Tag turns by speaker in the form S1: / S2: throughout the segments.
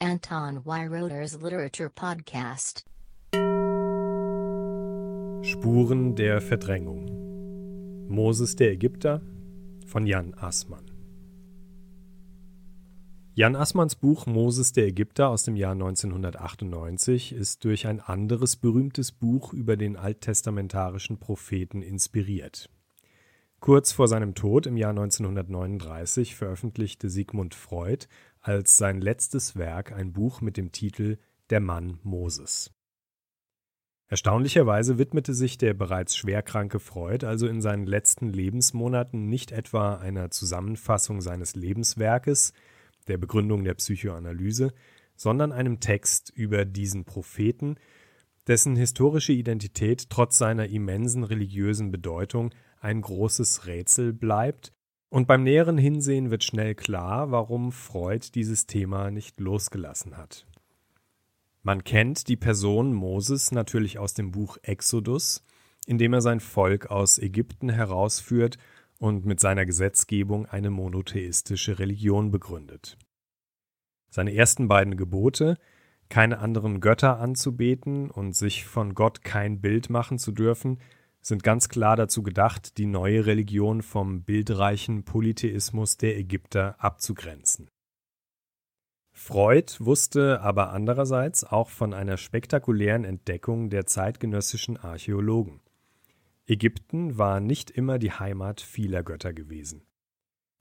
S1: Anton Weiroder's Literature Podcast.
S2: Spuren der Verdrängung. Moses der Ägypter von Jan Assmann. Jan Assmanns Buch Moses der Ägypter aus dem Jahr 1998 ist durch ein anderes berühmtes Buch über den alttestamentarischen Propheten inspiriert. Kurz vor seinem Tod im Jahr 1939 veröffentlichte Sigmund Freud als sein letztes Werk ein Buch mit dem Titel Der Mann Moses. Erstaunlicherweise widmete sich der bereits schwerkranke Freud also in seinen letzten Lebensmonaten nicht etwa einer Zusammenfassung seines Lebenswerkes, der Begründung der Psychoanalyse, sondern einem Text über diesen Propheten, dessen historische Identität trotz seiner immensen religiösen Bedeutung ein großes Rätsel bleibt, und beim näheren Hinsehen wird schnell klar, warum Freud dieses Thema nicht losgelassen hat. Man kennt die Person Moses natürlich aus dem Buch Exodus, in dem er sein Volk aus Ägypten herausführt und mit seiner Gesetzgebung eine monotheistische Religion begründet. Seine ersten beiden Gebote, keine anderen Götter anzubeten und sich von Gott kein Bild machen zu dürfen, sind ganz klar dazu gedacht, die neue Religion vom bildreichen Polytheismus der Ägypter abzugrenzen. Freud wusste aber andererseits auch von einer spektakulären Entdeckung der zeitgenössischen Archäologen. Ägypten war nicht immer die Heimat vieler Götter gewesen.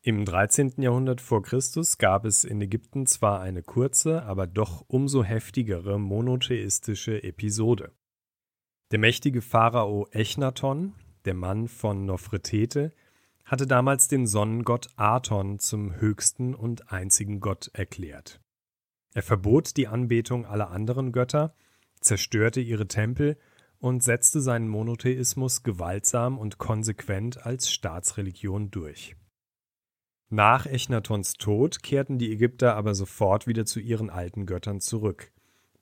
S2: Im 13. Jahrhundert vor Christus gab es in Ägypten zwar eine kurze, aber doch umso heftigere monotheistische Episode. Der mächtige Pharao Echnaton, der Mann von Nofretete, hatte damals den Sonnengott Aton zum höchsten und einzigen Gott erklärt. Er verbot die Anbetung aller anderen Götter, zerstörte ihre Tempel und setzte seinen Monotheismus gewaltsam und konsequent als Staatsreligion durch. Nach Echnatons Tod kehrten die Ägypter aber sofort wieder zu ihren alten Göttern zurück,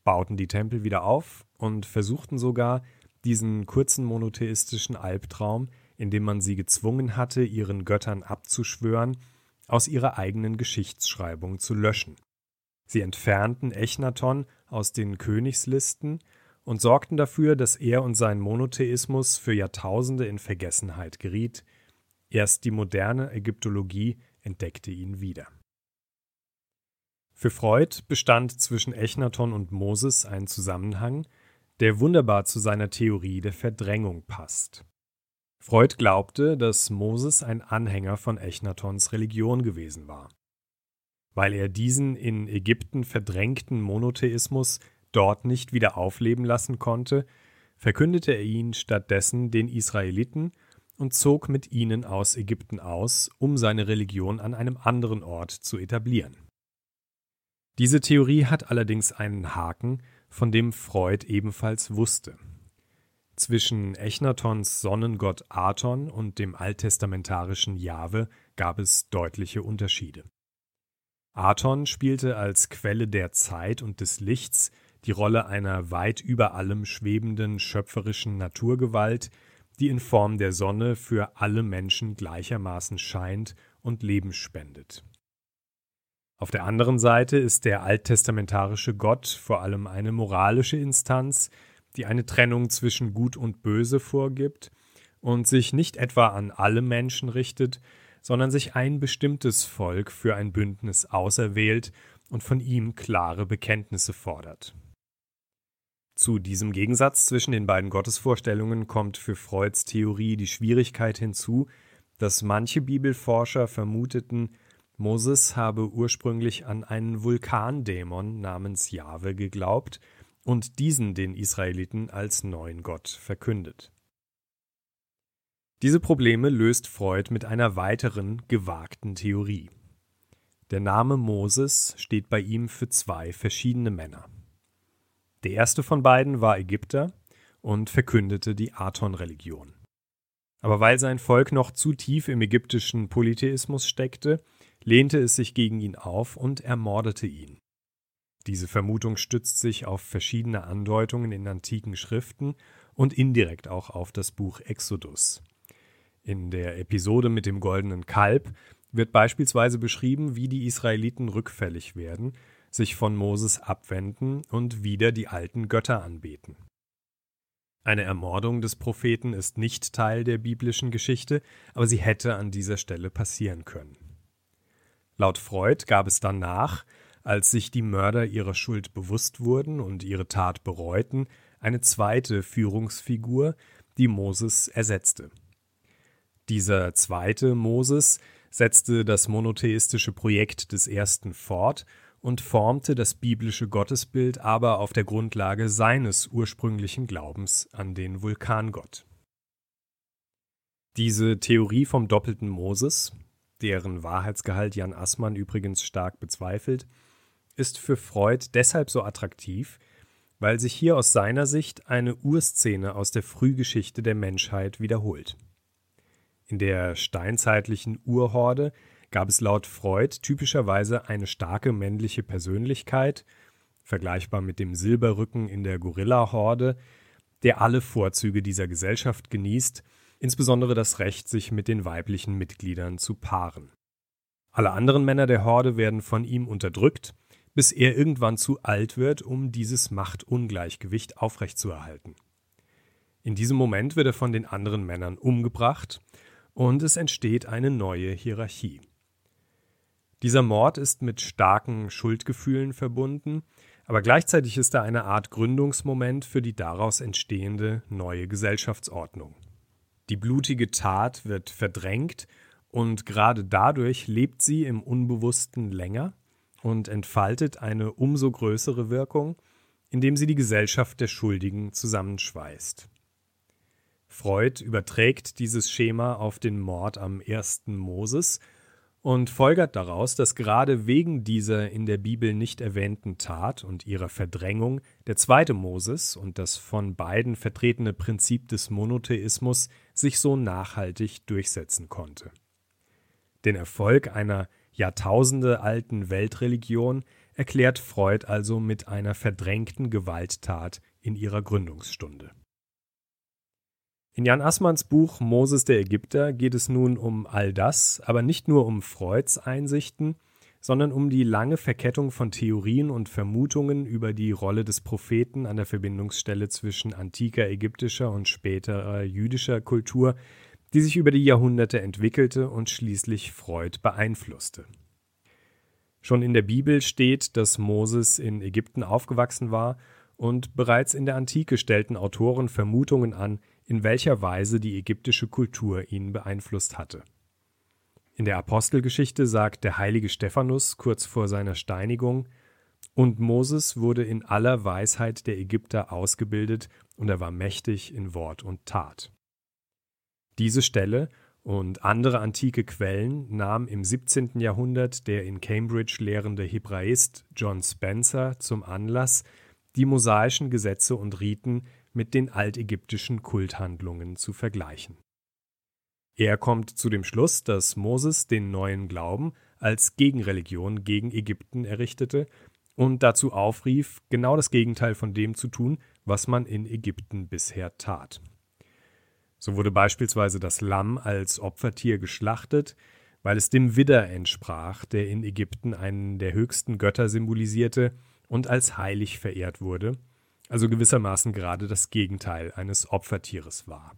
S2: bauten die Tempel wieder auf und versuchten sogar, diesen kurzen monotheistischen Albtraum, in dem man sie gezwungen hatte, ihren Göttern abzuschwören, aus ihrer eigenen Geschichtsschreibung zu löschen. Sie entfernten Echnaton aus den Königslisten und sorgten dafür, dass er und sein Monotheismus für Jahrtausende in Vergessenheit geriet. Erst die moderne Ägyptologie entdeckte ihn wieder. Für Freud bestand zwischen Echnaton und Moses ein Zusammenhang, der wunderbar zu seiner Theorie der Verdrängung passt. Freud glaubte, dass Moses ein Anhänger von Echnatons Religion gewesen war. Weil er diesen in Ägypten verdrängten Monotheismus dort nicht wieder aufleben lassen konnte, verkündete er ihn stattdessen den Israeliten und zog mit ihnen aus Ägypten aus, um seine Religion an einem anderen Ort zu etablieren. Diese Theorie hat allerdings einen Haken, von dem Freud ebenfalls wusste. Zwischen Echnatons Sonnengott Aton und dem alttestamentarischen Jahwe gab es deutliche Unterschiede. Aton spielte als Quelle der Zeit und des Lichts die Rolle einer weit über allem schwebenden schöpferischen Naturgewalt, die in Form der Sonne für alle Menschen gleichermaßen scheint und Leben spendet. Auf der anderen Seite ist der alttestamentarische Gott vor allem eine moralische Instanz, die eine Trennung zwischen Gut und Böse vorgibt und sich nicht etwa an alle Menschen richtet, sondern sich ein bestimmtes Volk für ein Bündnis auserwählt und von ihm klare Bekenntnisse fordert. Zu diesem Gegensatz zwischen den beiden Gottesvorstellungen kommt für Freuds Theorie die Schwierigkeit hinzu, dass manche Bibelforscher vermuteten, Moses habe ursprünglich an einen Vulkandämon namens Jahwe geglaubt und diesen den Israeliten als neuen Gott verkündet. Diese Probleme löst Freud mit einer weiteren gewagten Theorie. Der Name Moses steht bei ihm für zwei verschiedene Männer. Der erste von beiden war Ägypter und verkündete die Aton-Religion. Aber weil sein Volk noch zu tief im ägyptischen Polytheismus steckte, lehnte es sich gegen ihn auf und ermordete ihn. Diese Vermutung stützt sich auf verschiedene Andeutungen in antiken Schriften und indirekt auch auf das Buch Exodus. In der Episode mit dem goldenen Kalb wird beispielsweise beschrieben, wie die Israeliten rückfällig werden, sich von Moses abwenden und wieder die alten Götter anbeten. Eine Ermordung des Propheten ist nicht Teil der biblischen Geschichte, aber sie hätte an dieser Stelle passieren können. Laut Freud gab es danach, als sich die Mörder ihrer Schuld bewusst wurden und ihre Tat bereuten, eine zweite Führungsfigur, die Moses ersetzte. Dieser zweite Moses setzte das monotheistische Projekt des ersten fort und formte das biblische Gottesbild aber auf der Grundlage seines ursprünglichen Glaubens an den Vulkangott. Diese Theorie vom doppelten Moses, deren Wahrheitsgehalt Jan Assmann übrigens stark bezweifelt, ist für Freud deshalb so attraktiv, weil sich hier aus seiner Sicht eine Urszene aus der Frühgeschichte der Menschheit wiederholt. In der steinzeitlichen Urhorde gab es laut Freud typischerweise eine starke männliche Persönlichkeit, vergleichbar mit dem Silberrücken in der Gorilla-Horde, der alle Vorzüge dieser Gesellschaft genießt, insbesondere das Recht, sich mit den weiblichen Mitgliedern zu paaren. Alle anderen Männer der Horde werden von ihm unterdrückt, bis er irgendwann zu alt wird, um dieses Machtungleichgewicht aufrechtzuerhalten. In diesem Moment wird er von den anderen Männern umgebracht und es entsteht eine neue Hierarchie. Dieser Mord ist mit starken Schuldgefühlen verbunden, aber gleichzeitig ist er eine Art Gründungsmoment für die daraus entstehende neue Gesellschaftsordnung. Die blutige Tat wird verdrängt und gerade dadurch lebt sie im Unbewussten länger und entfaltet eine umso größere Wirkung, indem sie die Gesellschaft der Schuldigen zusammenschweißt. Freud überträgt dieses Schema auf den Mord am ersten Moses und folgert daraus, dass gerade wegen dieser in der Bibel nicht erwähnten Tat und ihrer Verdrängung der zweite Moses und das von beiden vertretene Prinzip des Monotheismus sich so nachhaltig durchsetzen konnte. Den Erfolg einer Jahrtausende alten Weltreligion erklärt Freud also mit einer verdrängten Gewalttat in ihrer Gründungsstunde. In Jan Assmanns Buch Moses der Ägypter geht es nun um all das, aber nicht nur um Freuds Einsichten, sondern um die lange Verkettung von Theorien und Vermutungen über die Rolle des Propheten an der Verbindungsstelle zwischen antiker ägyptischer und späterer jüdischer Kultur, die sich über die Jahrhunderte entwickelte und schließlich Freud beeinflusste. Schon in der Bibel steht, dass Moses in Ägypten aufgewachsen war, und bereits in der Antike stellten Autoren Vermutungen an, in welcher Weise die ägyptische Kultur ihn beeinflusst hatte. In der Apostelgeschichte sagt der heilige Stephanus kurz vor seiner Steinigung, und Moses wurde in aller Weisheit der Ägypter ausgebildet, und er war mächtig in Wort und Tat. Diese Stelle und andere antike Quellen nahm im 17. Jahrhundert der in Cambridge lehrende Hebraist John Spencer zum Anlass, die mosaischen Gesetze und Riten mit den altägyptischen Kulthandlungen zu vergleichen. Er kommt zu dem Schluss, dass Moses den neuen Glauben als Gegenreligion gegen Ägypten errichtete und dazu aufrief, genau das Gegenteil von dem zu tun, was man in Ägypten bisher tat. So wurde beispielsweise das Lamm als Opfertier geschlachtet, weil es dem Widder entsprach, der in Ägypten einen der höchsten Götter symbolisierte und als heilig verehrt wurde, also gewissermaßen gerade das Gegenteil eines Opfertieres war.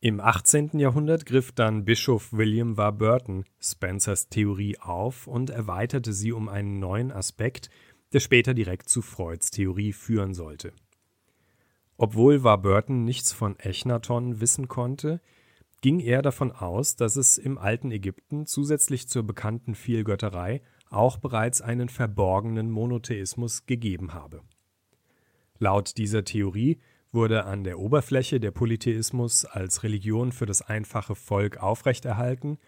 S2: Im 18. Jahrhundert griff dann Bischof William Warburton Spencers Theorie auf und erweiterte sie um einen neuen Aspekt, der später direkt zu Freuds Theorie führen sollte. Obwohl Warburton nichts von Echnaton wissen konnte, ging er davon aus, dass es im alten Ägypten zusätzlich zur bekannten Vielgötterei auch bereits einen verborgenen Monotheismus gegeben habe. Laut dieser Theorie wurde an der Oberfläche der Polytheismus als Religion für das einfache Volk aufrechterhalten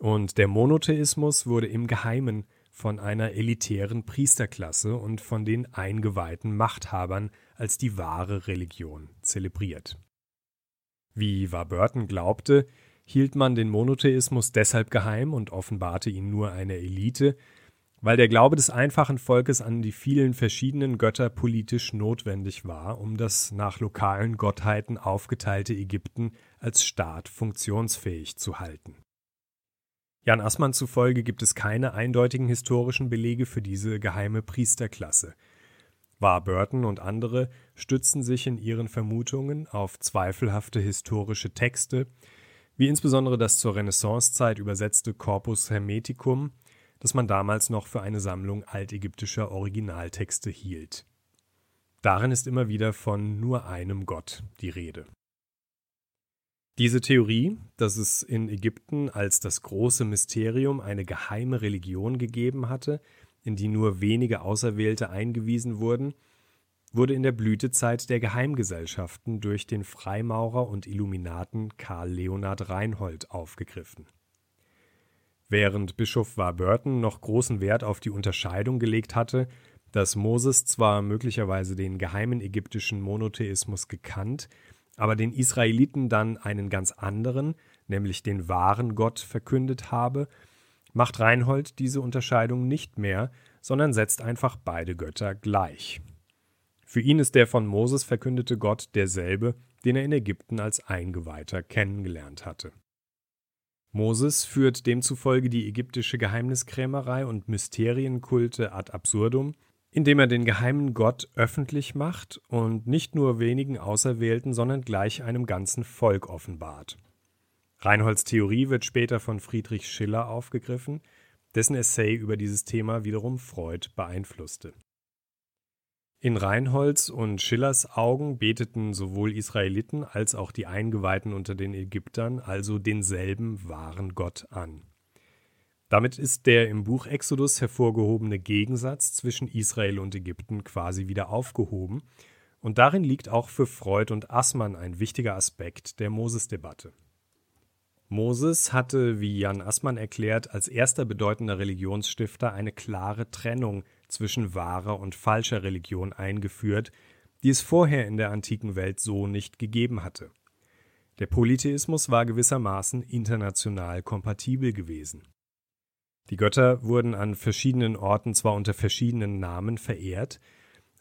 S2: und der Monotheismus wurde im Geheimen von einer elitären Priesterklasse und von den eingeweihten Machthabern als die wahre Religion zelebriert. Wie Warburton glaubte, hielt man den Monotheismus deshalb geheim und offenbarte ihn nur einer Elite, weil der Glaube des einfachen Volkes an die vielen verschiedenen Götter politisch notwendig war, um das nach lokalen Gottheiten aufgeteilte Ägypten als Staat funktionsfähig zu halten. Jan Assmann zufolge gibt es keine eindeutigen historischen Belege für diese geheime Priesterklasse. Warburton und andere stützen sich in ihren Vermutungen auf zweifelhafte historische Texte, wie insbesondere das zur Renaissancezeit übersetzte Corpus Hermeticum, das man damals noch für eine Sammlung altägyptischer Originaltexte hielt. Darin ist immer wieder von nur einem Gott die Rede. Diese Theorie, dass es in Ägypten als das große Mysterium eine geheime Religion gegeben hatte, in die nur wenige Auserwählte eingewiesen wurden, wurde in der Blütezeit der Geheimgesellschaften durch den Freimaurer und Illuminaten Karl Leonhard Reinhold aufgegriffen. Während Bischof Warburton noch großen Wert auf die Unterscheidung gelegt hatte, dass Moses zwar möglicherweise den geheimen ägyptischen Monotheismus gekannt, aber den Israeliten dann einen ganz anderen, nämlich den wahren Gott verkündet habe, macht Reinhold diese Unterscheidung nicht mehr, sondern setzt einfach beide Götter gleich. Für ihn ist der von Moses verkündete Gott derselbe, den er in Ägypten als Eingeweihter kennengelernt hatte. Moses führt demzufolge die ägyptische Geheimniskrämerei und Mysterienkulte ad absurdum, indem er den geheimen Gott öffentlich macht und nicht nur wenigen Auserwählten, sondern gleich einem ganzen Volk offenbart. Reinholds Theorie wird später von Friedrich Schiller aufgegriffen, dessen Essay über dieses Thema wiederum Freud beeinflusste. In Reinholds und Schillers Augen beteten sowohl Israeliten als auch die Eingeweihten unter den Ägyptern also denselben wahren Gott an. Damit ist der im Buch Exodus hervorgehobene Gegensatz zwischen Israel und Ägypten quasi wieder aufgehoben, und darin liegt auch für Freud und Assmann ein wichtiger Aspekt der Moses-Debatte. Moses hatte, wie Jan Assmann erklärt, als erster bedeutender Religionsstifter eine klare Trennung zwischen wahrer und falscher Religion eingeführt, die es vorher in der antiken Welt so nicht gegeben hatte. Der Polytheismus war gewissermaßen international kompatibel gewesen. Die Götter wurden an verschiedenen Orten zwar unter verschiedenen Namen verehrt,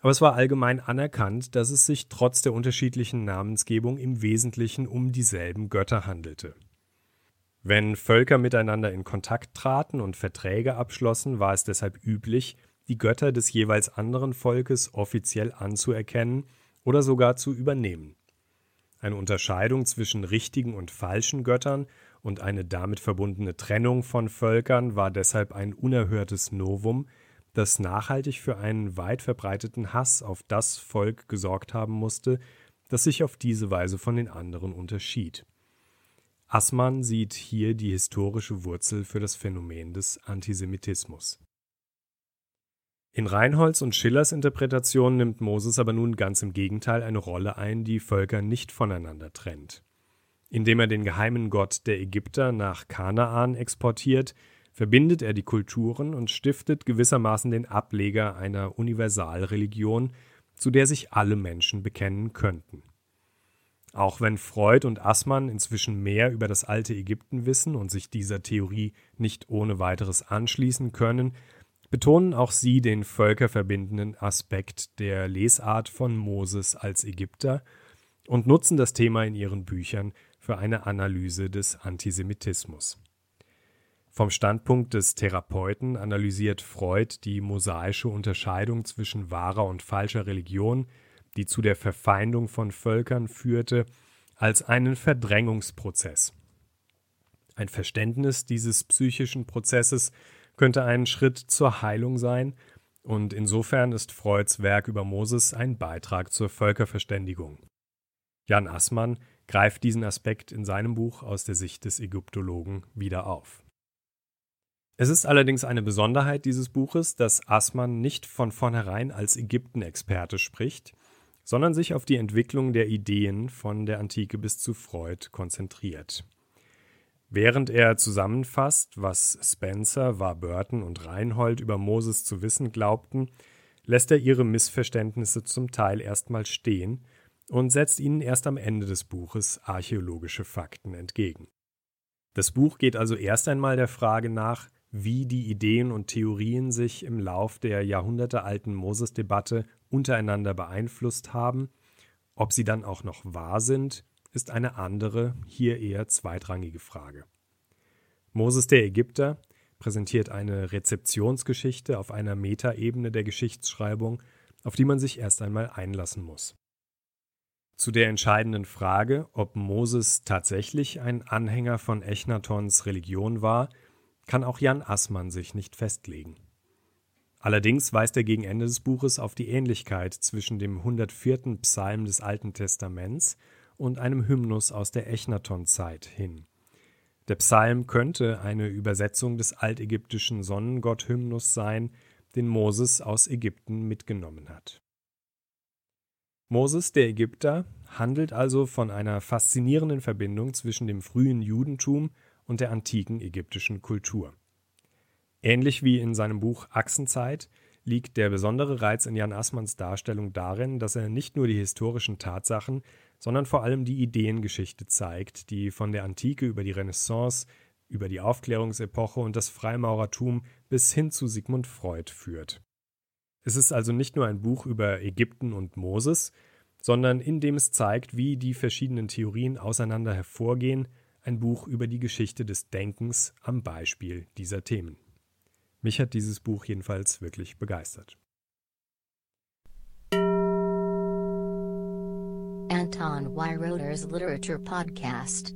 S2: aber es war allgemein anerkannt, dass es sich trotz der unterschiedlichen Namensgebung im Wesentlichen um dieselben Götter handelte. Wenn Völker miteinander in Kontakt traten und Verträge abschlossen, war es deshalb üblich, die Götter des jeweils anderen Volkes offiziell anzuerkennen oder sogar zu übernehmen. Eine Unterscheidung zwischen richtigen und falschen Göttern und eine damit verbundene Trennung von Völkern war deshalb ein unerhörtes Novum, das nachhaltig für einen weit verbreiteten Hass auf das Volk gesorgt haben musste, das sich auf diese Weise von den anderen unterschied. Assmann sieht hier die historische Wurzel für das Phänomen des Antisemitismus. In Reinholds und Schillers Interpretation nimmt Moses aber nun ganz im Gegenteil eine Rolle ein, die Völker nicht voneinander trennt. Indem er den geheimen Gott der Ägypter nach Kanaan exportiert, verbindet er die Kulturen und stiftet gewissermaßen den Ableger einer Universalreligion, zu der sich alle Menschen bekennen könnten. Auch wenn Freud und Assmann inzwischen mehr über das alte Ägypten wissen und sich dieser Theorie nicht ohne weiteres anschließen können, betonen auch sie den völkerverbindenden Aspekt der Lesart von Moses als Ägypter und nutzen das Thema in ihren Büchern für eine Analyse des Antisemitismus. Vom Standpunkt des Therapeuten analysiert Freud die mosaische Unterscheidung zwischen wahrer und falscher Religion, die zu der Verfeindung von Völkern führte, als einen Verdrängungsprozess. Ein Verständnis dieses psychischen Prozesses könnte ein Schritt zur Heilung sein, und insofern ist Freuds Werk über Moses ein Beitrag zur Völkerverständigung. Jan Assmann greift diesen Aspekt in seinem Buch aus der Sicht des Ägyptologen wieder auf. Es ist allerdings eine Besonderheit dieses Buches, dass Assmann nicht von vornherein als Ägyptenexperte spricht, sondern sich auf die Entwicklung der Ideen von der Antike bis zu Freud konzentriert. Während er zusammenfasst, was Spencer, Warburton und Reinhold über Moses zu wissen glaubten, lässt er ihre Missverständnisse zum Teil erstmal stehen und setzt ihnen erst am Ende des Buches archäologische Fakten entgegen. Das Buch geht also erst einmal der Frage nach, wie die Ideen und Theorien sich im Lauf der jahrhundertealten Moses-Debatte untereinander beeinflusst haben. Ob sie dann auch noch wahr sind, ist eine andere, hier eher zweitrangige Frage. Moses der Ägypter präsentiert eine Rezeptionsgeschichte auf einer Metaebene der Geschichtsschreibung, auf die man sich erst einmal einlassen muss. Zu der entscheidenden Frage, ob Moses tatsächlich ein Anhänger von Echnatons Religion war, kann auch Jan Assmann sich nicht festlegen. Allerdings weist er gegen Ende des Buches auf die Ähnlichkeit zwischen dem 104. Psalm des Alten Testaments und einem Hymnus aus der Echnaton-Zeit hin. Der Psalm könnte eine Übersetzung des altägyptischen Sonnengott-Hymnus sein, den Moses aus Ägypten mitgenommen hat. Moses der Ägypter handelt also von einer faszinierenden Verbindung zwischen dem frühen Judentum und der antiken ägyptischen Kultur. Ähnlich wie in seinem Buch Achsenzeit liegt der besondere Reiz in Jan Assmanns Darstellung darin, dass er nicht nur die historischen Tatsachen, sondern vor allem die Ideengeschichte zeigt, die von der Antike über die Renaissance, über die Aufklärungsepoche und das Freimaurertum bis hin zu Sigmund Freud führt. Es ist also nicht nur ein Buch über Ägypten und Moses, sondern in dem es zeigt, wie die verschiedenen Theorien auseinander hervorgehen, ein Buch über die Geschichte des Denkens am Beispiel dieser Themen. Mich hat dieses Buch jedenfalls wirklich begeistert.
S1: Anton Weiroder's Literature Podcast